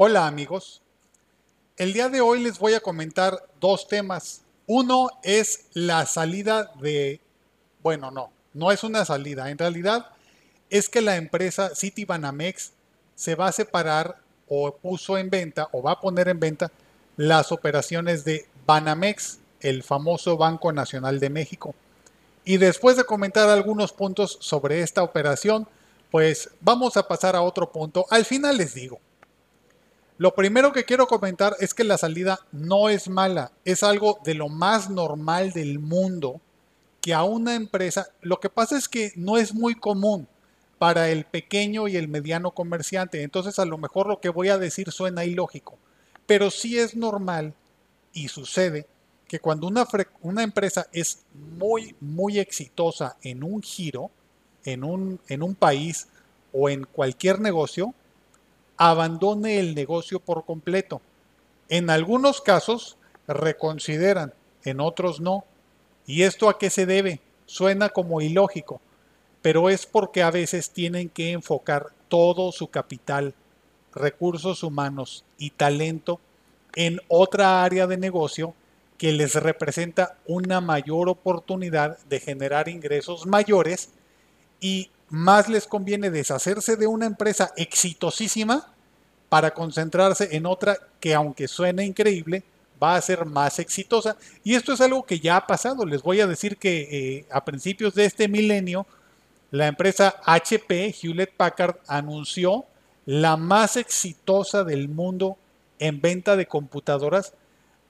Hola amigos, el día de hoy les voy a comentar dos temas. Uno es la salida de, bueno, no, no es una salida, en realidad es que la empresa Citibanamex se va a separar o puso en venta o va a poner en venta las operaciones de Banamex, el famoso Banco Nacional de México. Y después de comentar algunos puntos sobre esta operación, pues vamos a pasar a otro punto. Al final les digo, lo primero que quiero comentar es que la salida no es mala, es algo de lo más normal del mundo que a una empresa, lo que pasa es que no es muy común para el pequeño y el mediano comerciante, entonces a lo mejor lo que voy a decir suena ilógico, pero sí es normal y sucede que cuando una, una empresa es muy, muy exitosa en un giro, en un, en un país o en cualquier negocio, abandone el negocio por completo. En algunos casos reconsideran, en otros no. ¿Y esto a qué se debe? Suena como ilógico, pero es porque a veces tienen que enfocar todo su capital, recursos humanos y talento en otra área de negocio que les representa una mayor oportunidad de generar ingresos mayores y más les conviene deshacerse de una empresa exitosísima para concentrarse en otra que aunque suene increíble, va a ser más exitosa. Y esto es algo que ya ha pasado. Les voy a decir que eh, a principios de este milenio, la empresa HP, Hewlett Packard, anunció la más exitosa del mundo en venta de computadoras,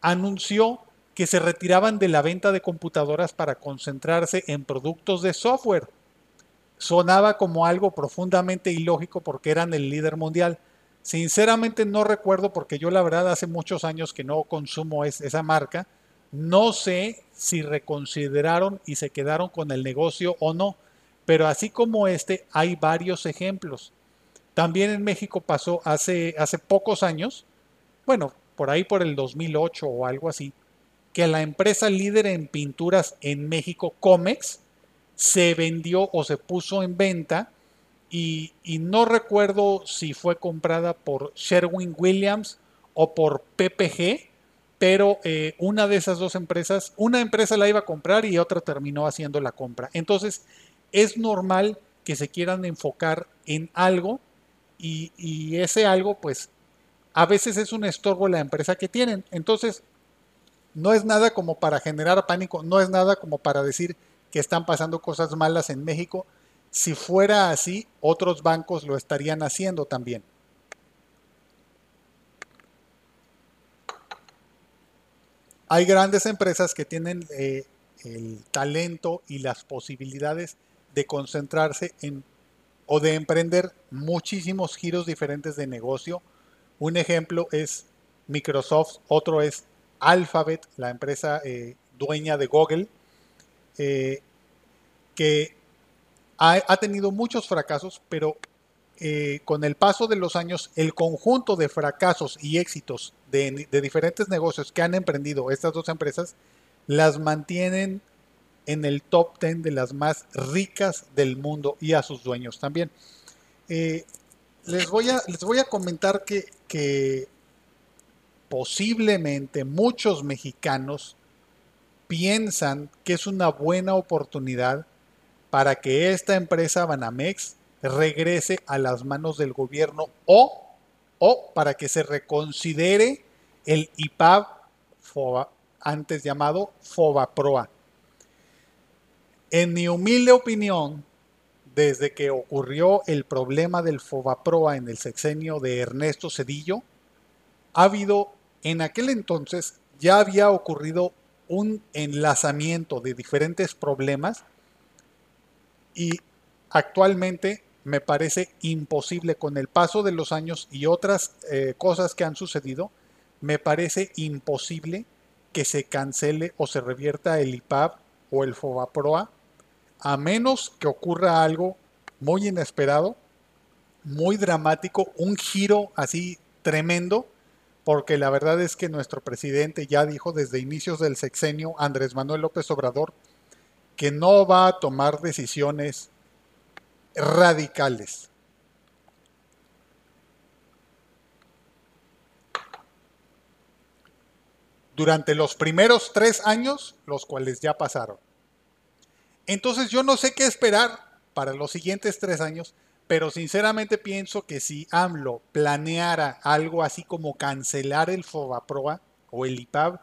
anunció que se retiraban de la venta de computadoras para concentrarse en productos de software sonaba como algo profundamente ilógico porque eran el líder mundial. Sinceramente no recuerdo porque yo la verdad hace muchos años que no consumo esa marca. No sé si reconsideraron y se quedaron con el negocio o no, pero así como este hay varios ejemplos. También en México pasó hace, hace pocos años, bueno, por ahí por el 2008 o algo así, que la empresa líder en pinturas en México, Comex, se vendió o se puso en venta y, no recuerdo si fue comprada por Sherwin Williams o por PPG, pero eh, una de esas dos empresas, una empresa la iba a comprar y otra terminó haciendo la compra. Entonces, es normal que se quieran enfocar en algo y, y ese algo, pues, a veces es un estorbo la empresa que tienen. Entonces, no es nada como para generar pánico, no es nada como para decir, que están pasando cosas malas en México. Si fuera así, otros bancos lo estarían haciendo también. Hay grandes empresas que tienen eh, el talento y las posibilidades de concentrarse en o de emprender muchísimos giros diferentes de negocio. Un ejemplo es Microsoft, otro es Alphabet, la empresa eh, dueña de Google, eh, que ha, tenido muchos fracasos, pero eh, con el paso de los años, el conjunto de fracasos y éxitos de, diferentes negocios que han emprendido estas dos empresas, las mantienen en el top 10 de las más ricas del mundo y a sus dueños también. Eh, les, voy a, les voy a comentar que, que posiblemente muchos mexicanos piensan que es una buena oportunidad para que esta empresa Banamex regrese a las manos del gobierno o, o para que se reconsidere el IPAB antes llamado FOBAPROA. En mi humilde opinión, desde que ocurrió el problema del FOBAPROA en el sexenio de Ernesto Cedillo, ha habido, en aquel entonces ya había ocurrido un enlazamiento de diferentes problemas y actualmente me parece imposible con el paso de los años y otras eh, cosas que han sucedido, me parece imposible que se cancele o se revierta el IPAB o el FOBAPROA, a menos que ocurra algo muy inesperado, muy dramático, un giro así tremendo porque la verdad es que nuestro presidente ya dijo desde inicios del sexenio, Andrés Manuel López Obrador, que no va a tomar decisiones radicales. Durante los primeros tres años, los cuales ya pasaron. Entonces yo no sé qué esperar para los siguientes tres años pero sinceramente pienso que si AMLO planeara algo así como cancelar el FOBAPROA o el IPAB,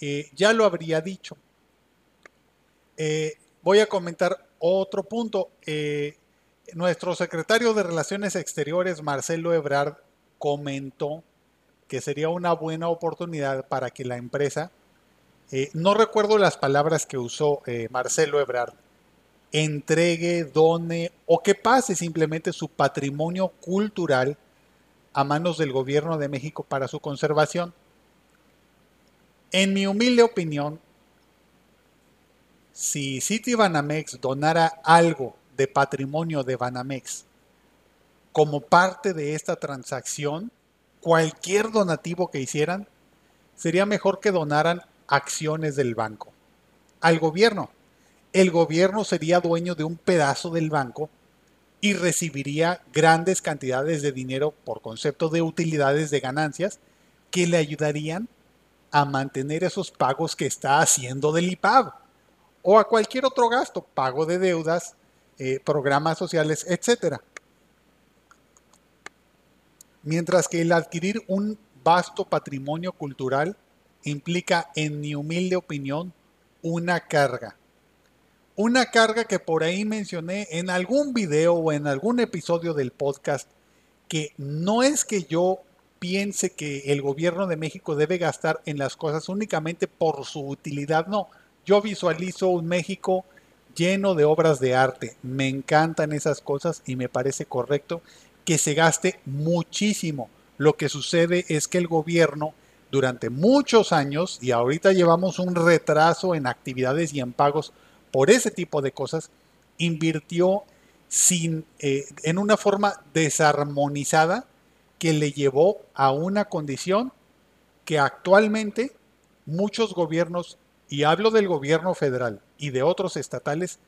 eh, ya lo habría dicho. Eh, voy a comentar otro punto. Eh, nuestro secretario de Relaciones Exteriores, Marcelo Ebrard, comentó que sería una buena oportunidad para que la empresa, no recuerdo las palabras que usó Marcelo Ebrard, entregue, done o que pase simplemente su patrimonio cultural a manos del gobierno de México para su conservación. En mi humilde opinión, si City Banamex donara algo de patrimonio de Banamex como parte de esta transacción, cualquier donativo que hicieran, sería mejor que donaran acciones del banco al gobierno el gobierno sería dueño de un pedazo del banco y recibiría grandes cantidades de dinero por concepto de utilidades de ganancias que le ayudarían a mantener esos pagos que está haciendo del IPAB o a cualquier otro gasto, pago de deudas, eh, programas sociales, etc. Mientras que el adquirir un vasto patrimonio cultural implica, en mi humilde opinión, una carga una carga que por ahí mencioné en algún video o en algún episodio del podcast, que no es que yo piense que el gobierno de México debe gastar en las cosas únicamente por su utilidad, no. Yo visualizo un México lleno de obras de arte. Me encantan esas cosas y me parece correcto que se gaste muchísimo. Lo que sucede es que el gobierno durante muchos años, y ahorita llevamos un retraso en actividades y en pagos por ese tipo de cosas, invirtió sin, eh, en una forma desarmonizada que le llevó a una condición que actualmente muchos gobiernos, y hablo del gobierno federal y de otros estatales,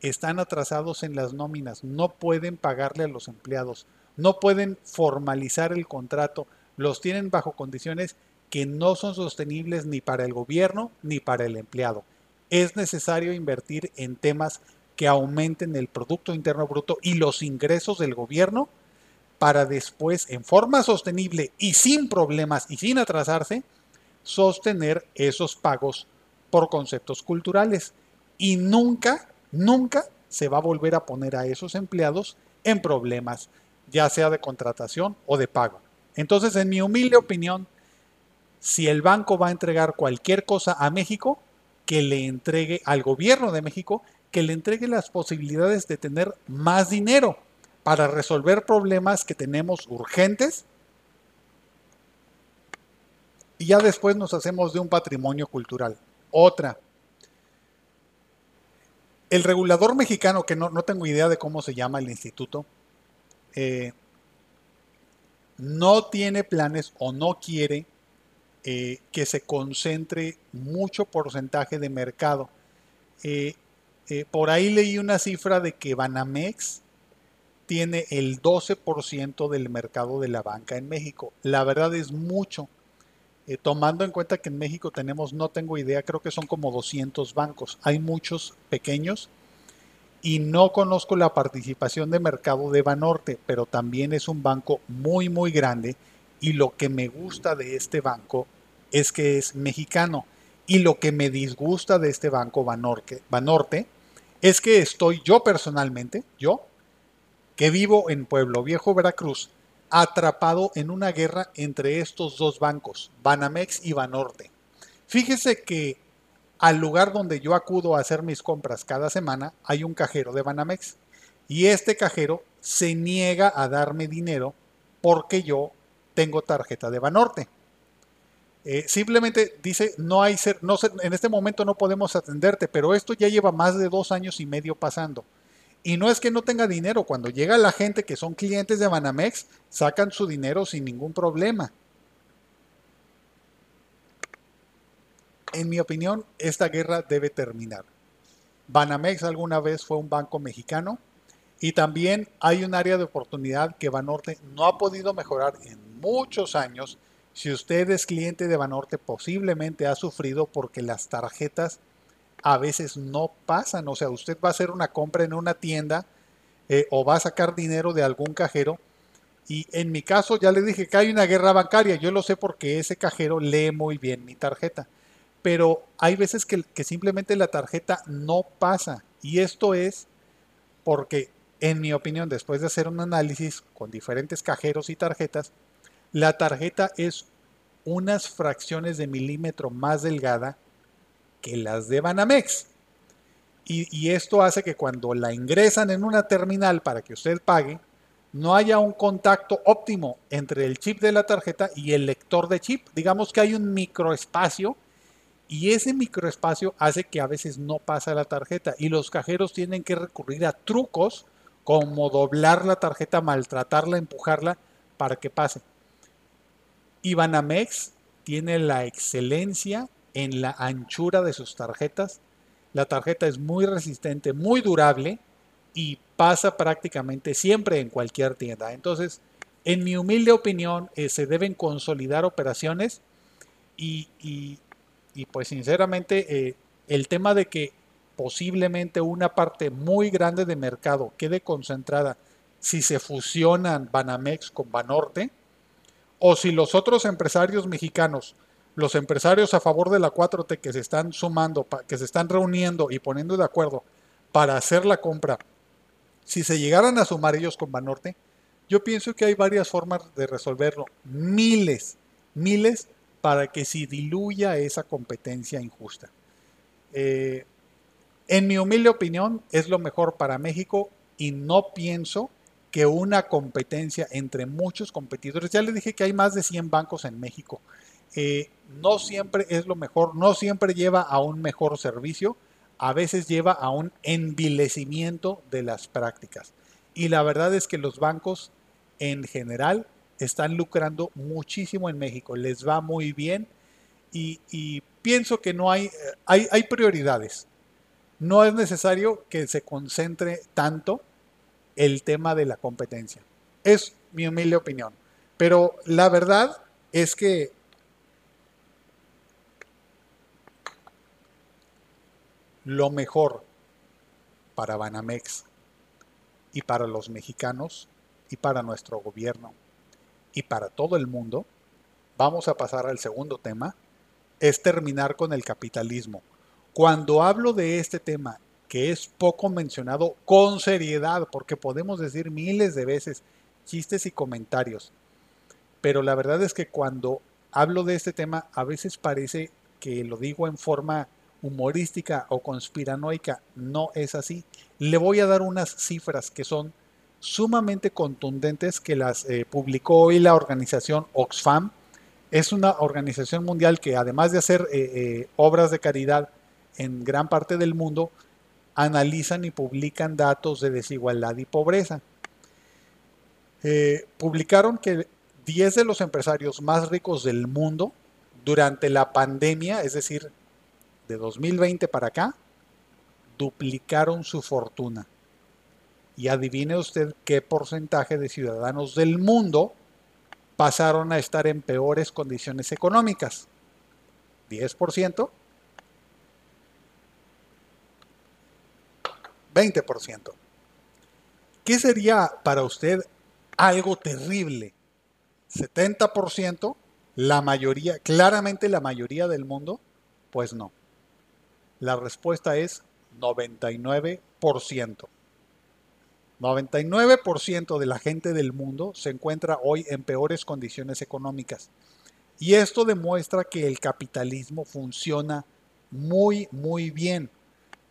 están atrasados en las nóminas, no pueden pagarle a los empleados, no pueden formalizar el contrato, los tienen bajo condiciones que no son sostenibles ni para el gobierno ni para el empleado es necesario invertir en temas que aumenten el Producto Interno Bruto y los ingresos del gobierno para después, en forma sostenible y sin problemas y sin atrasarse, sostener esos pagos por conceptos culturales. Y nunca, nunca se va a volver a poner a esos empleados en problemas, ya sea de contratación o de pago. Entonces, en mi humilde opinión, si el banco va a entregar cualquier cosa a México, que le entregue al gobierno de México, que le entregue las posibilidades de tener más dinero para resolver problemas que tenemos urgentes y ya después nos hacemos de un patrimonio cultural. Otra. El regulador mexicano, que no, tengo idea de cómo se llama el instituto, eh, no tiene planes o no quiere eh, que se concentre mucho porcentaje de mercado. Eh, eh, por ahí leí una cifra de que Banamex tiene el 12% del mercado de la banca en México. La verdad es mucho. tomando en cuenta que en México tenemos, no tengo idea, creo que son como 200 bancos. Hay muchos pequeños y no conozco la participación de mercado de Banorte, pero también es un banco muy, muy grande y lo que me gusta de este banco es que es mexicano. Y lo que me disgusta de este banco Banorte, es que estoy yo personalmente, yo, que vivo en Pueblo Viejo, Veracruz, atrapado en una guerra entre estos dos bancos, Banamex y Banorte. Fíjese que al lugar donde yo acudo a hacer mis compras cada semana hay un cajero de Banamex y este cajero se niega a darme dinero porque yo tengo tarjeta de Banorte. Eh, simplemente dice, no hay ser, no en este momento no podemos atenderte, pero esto ya lleva más de dos años y medio pasando. Y no es que no tenga dinero, cuando llega la gente que son clientes de Banamex, sacan su dinero sin ningún problema. En mi opinión, esta guerra debe terminar. Banamex alguna vez fue un banco mexicano y también hay un área de oportunidad que Banorte no ha podido mejorar en muchos años Si usted es cliente de Banorte, posiblemente ha sufrido porque las tarjetas a veces no pasan. O sea, usted va a hacer una compra en una tienda eh, o va a sacar dinero de algún cajero. Y en mi caso ya le dije que hay una guerra bancaria. Yo lo sé porque ese cajero lee muy bien mi tarjeta. Pero hay veces que, que simplemente la tarjeta no pasa. Y esto es porque, en mi opinión, después de hacer un análisis con diferentes cajeros y tarjetas, la tarjeta es unas fracciones de milímetro más delgada que las de Banamex. Y, esto hace que cuando la ingresan en una terminal para que usted pague, no haya un contacto óptimo entre el chip de la tarjeta y el lector de chip. Digamos que hay un microespacio y ese microespacio hace que a veces no pasa la tarjeta y los cajeros tienen que recurrir a trucos como doblar la tarjeta, maltratarla, empujarla para que pase. Y Banamex tiene la excelencia en la anchura de sus tarjetas. La tarjeta es muy resistente, muy durable y pasa prácticamente siempre en cualquier tienda. Entonces, en mi humilde opinión, eh, se deben consolidar operaciones y, pues sinceramente eh, el tema de que posiblemente una parte muy grande de mercado quede concentrada si se fusionan Banamex con Banorte o si los otros empresarios mexicanos los empresarios a favor de la 4T que se están sumando, que se están reuniendo y poniendo de acuerdo para hacer la compra, si se llegaran a sumar ellos con Banorte, yo pienso que hay varias formas de resolverlo, miles, miles, para que se diluya esa competencia injusta. Eh, en mi humilde opinión, es lo mejor para México y no pienso que una competencia entre muchos competidores, ya le dije que hay más de 100 bancos en México, eh, no siempre es lo mejor, no siempre lleva a un mejor servicio, a veces lleva a un envilecimiento de las prácticas. Y la verdad es que los bancos en general están lucrando muchísimo en México, les va muy bien y, pienso que no eh, hay, hay prioridades. No es necesario que se concentre tanto el tema de la competencia. Es mi humilde opinión. Pero la verdad es que lo mejor para Banamex y para los mexicanos y para nuestro gobierno y para todo el mundo, vamos a pasar al segundo tema, es terminar con el capitalismo. Cuando hablo de este tema, que es poco mencionado con seriedad, porque podemos decir miles de veces chistes y comentarios, pero la verdad es que cuando hablo de este tema, a veces parece que lo digo en forma humorística o conspiranoica, no es así. Le voy a dar unas cifras que son sumamente contundentes que las eh, publicó hoy la organización Oxfam. Es una organización mundial que además de hacer eh, eh, obras de caridad en gran parte del mundo, analizan y publican datos de desigualdad y pobreza. publicaron que 10 de los empresarios más ricos del mundo durante la pandemia, es decir, de 2020 para acá, duplicaron su fortuna. Y adivine usted qué porcentaje de ciudadanos del mundo pasaron a estar en peores condiciones económicas. ¿10%? 20%. ¿Qué sería para usted algo terrible? ¿70%? La mayoría, claramente la mayoría del mundo, pues no. La respuesta es 99%. 99% de la gente del mundo se encuentra hoy en peores condiciones económicas. Y esto demuestra que el capitalismo funciona muy, muy bien,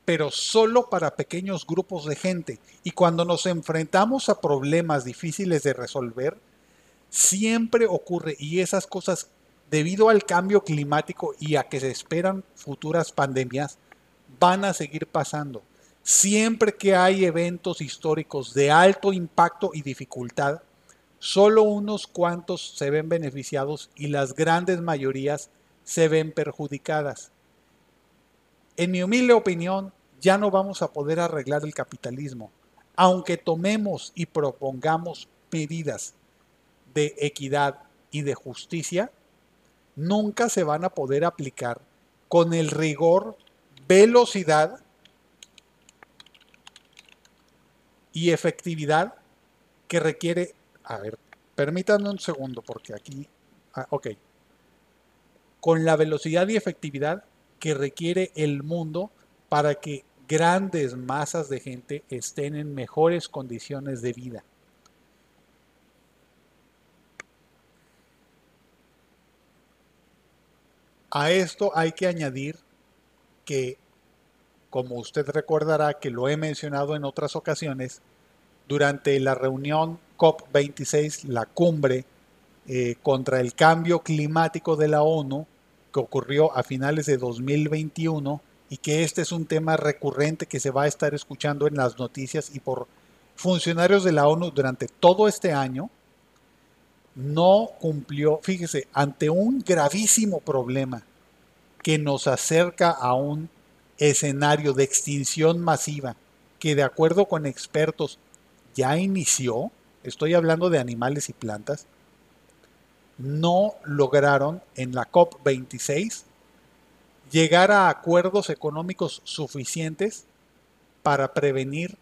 pero solo para pequeños grupos de gente. Y cuando nos enfrentamos a problemas difíciles de resolver, siempre ocurre, y esas cosas debido al cambio climático y a que se esperan futuras pandemias, van a seguir pasando. Siempre que hay eventos históricos de alto impacto y dificultad, solo unos cuantos se ven beneficiados y las grandes mayorías se ven perjudicadas. En mi humilde opinión, ya no vamos a poder arreglar el capitalismo, aunque tomemos y propongamos medidas de equidad y de justicia, nunca se van a poder aplicar con el rigor, velocidad y efectividad que requiere. A ver, permítanme un segundo porque aquí. Ah, ok. Con la velocidad y efectividad que requiere el mundo para que grandes masas de gente estén en mejores condiciones de vida. A esto hay que añadir que, como usted recordará que lo he mencionado en otras ocasiones, durante la reunión COP26, la cumbre eh, contra el cambio climático de la ONU, que ocurrió a finales de 2021, y que este es un tema recurrente que se va a estar escuchando en las noticias y por funcionarios de la ONU durante todo este año, no cumplió, fíjese, ante un gravísimo problema que nos acerca a un escenario de extinción masiva que de acuerdo con expertos ya inició, estoy hablando de animales y plantas, no lograron en la COP26 llegar a acuerdos económicos suficientes para prevenir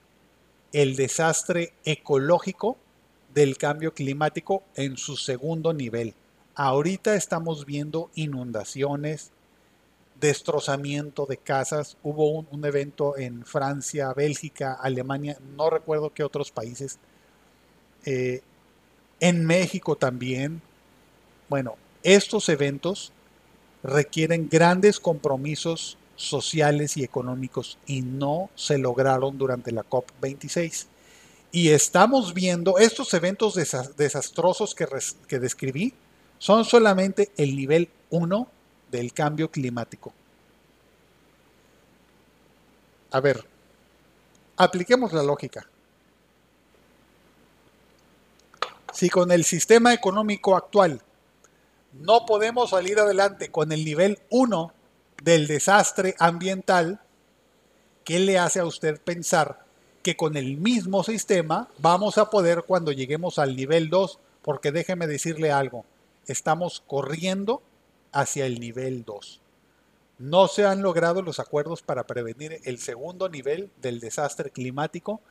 el desastre ecológico del cambio climático en su segundo nivel. Ahorita estamos viendo inundaciones, destrozamiento de casas. Hubo un, evento en Francia, Bélgica, Alemania, no recuerdo qué otros países. Eh, en México también. Bueno, estos eventos requieren grandes compromisos sociales y económicos y no se lograron durante la COP26. Y estamos viendo estos eventos desastrosos que, que describí, son solamente el nivel 1 del cambio climático. A ver, apliquemos la lógica. Si con el sistema económico actual no podemos salir adelante con el nivel 1 del desastre ambiental, ¿qué le hace a usted pensar que con el mismo sistema vamos a poder cuando lleguemos al nivel 2, porque déjeme decirle algo, estamos corriendo hacia el nivel 2. No se han logrado los acuerdos para prevenir el segundo nivel del desastre climático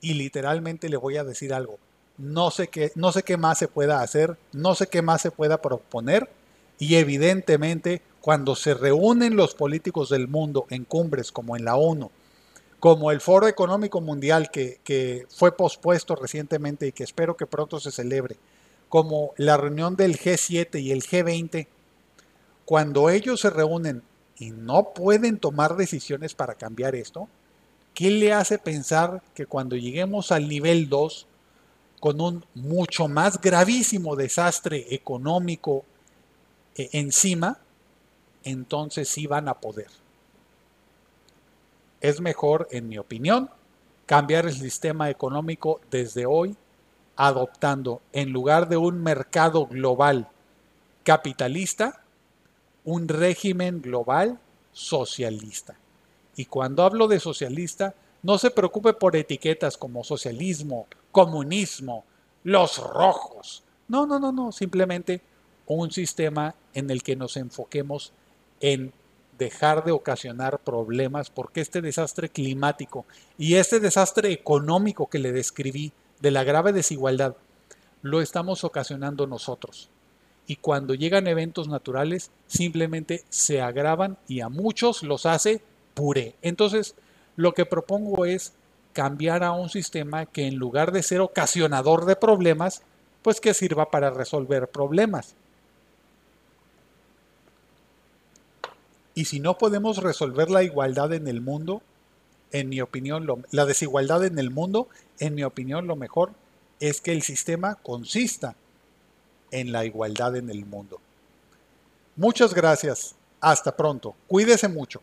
y literalmente le voy a decir algo. No sé qué, no sé qué más se pueda hacer, no sé qué más se pueda proponer. Y evidentemente cuando se reúnen los políticos del mundo en cumbres como en la ONU como el Foro Económico Mundial que, fue pospuesto recientemente y que espero que pronto se celebre, como la reunión del G7 y el G20, cuando ellos se reúnen y no pueden tomar decisiones para cambiar esto, ¿qué le hace pensar que cuando lleguemos al nivel 2, con un mucho más gravísimo desastre económico eh, encima, entonces sí van a poder? Es mejor, en mi opinión, cambiar el sistema económico desde hoy, adoptando en lugar de un mercado global capitalista, un régimen global socialista. Y cuando hablo de socialista, no se preocupe por etiquetas como socialismo, comunismo, los rojos. No, no, no, no, simplemente un sistema en el que nos enfoquemos en dejar de ocasionar problemas porque este desastre climático y este desastre económico que le describí de la grave desigualdad lo estamos ocasionando nosotros. Y cuando llegan eventos naturales simplemente se agravan y a muchos los hace puré. Entonces, lo que propongo es cambiar a un sistema que en lugar de ser ocasionador de problemas, pues que sirva para resolver problemas. Y si no podemos resolver la igualdad en el mundo, en mi opinión, la desigualdad en el mundo, en mi opinión, lo mejor es que el sistema consista en la igualdad en el mundo. Muchas gracias. Hasta pronto. Cuídese mucho.